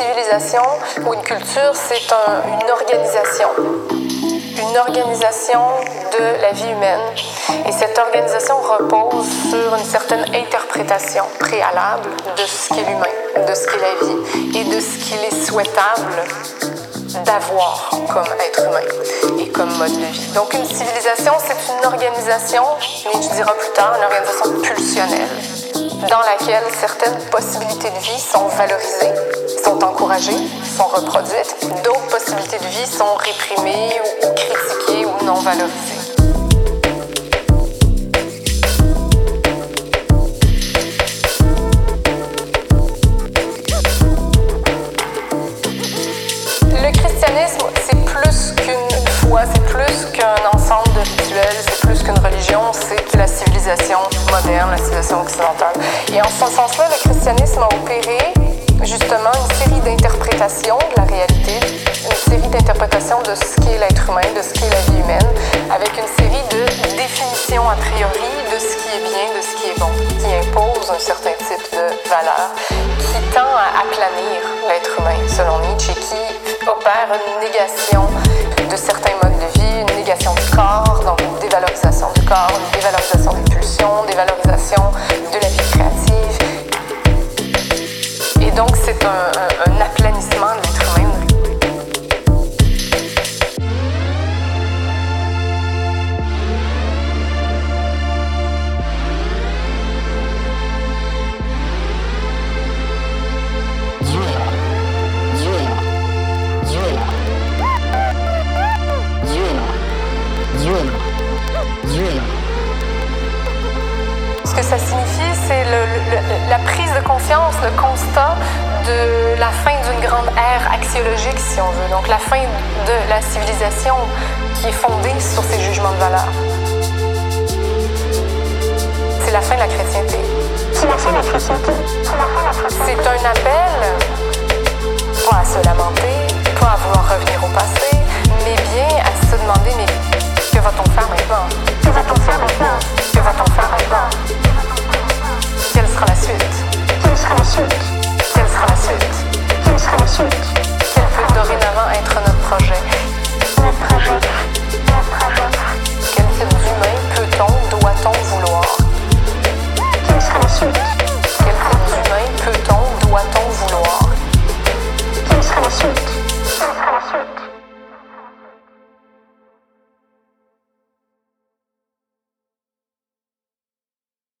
civilisation ou une culture, c'est une organisation. Une organisation de la vie humaine. Et cette organisation repose sur une certaine interprétation préalable de ce qu'est l'humain, de ce qu'est la vie et de ce qu'il est souhaitable d'avoir comme être humain et comme mode de vie. Donc une civilisation, c'est une organisation, Nietzsche dira plus tard, une organisation pulsionnelle dans laquelle certaines possibilités de vie sont valorisées, sont encouragées, sont reproduites. D'autres possibilités de vie sont réprimées ou critiquées ou non valorisées. c'est plus qu'un ensemble de rituels, c'est plus qu'une religion, c'est la civilisation moderne, la civilisation occidentale. Et en ce sens-là, le christianisme a opéré justement une série d'interprétations de la réalité, une série d'interprétations de ce qu'est l'être humain, de ce qu'est la vie humaine, avec une série de définitions a priori de ce qui est bien, de ce qui est bon, qui impose un certain type de valeur, qui tend à aplanir l'être humain, selon Nietzsche, et qui opère une négation ça signifie, c'est la prise de conscience, le constat de la fin d'une grande ère axiologique, si on veut. Donc la fin de la civilisation qui est fondée sur ces jugements de valeur. C'est la fin de la chrétienté. C'est la fin de la chrétienté. C'est un appel, pas à se lamenter, pas à vouloir revenir au passé, Alex.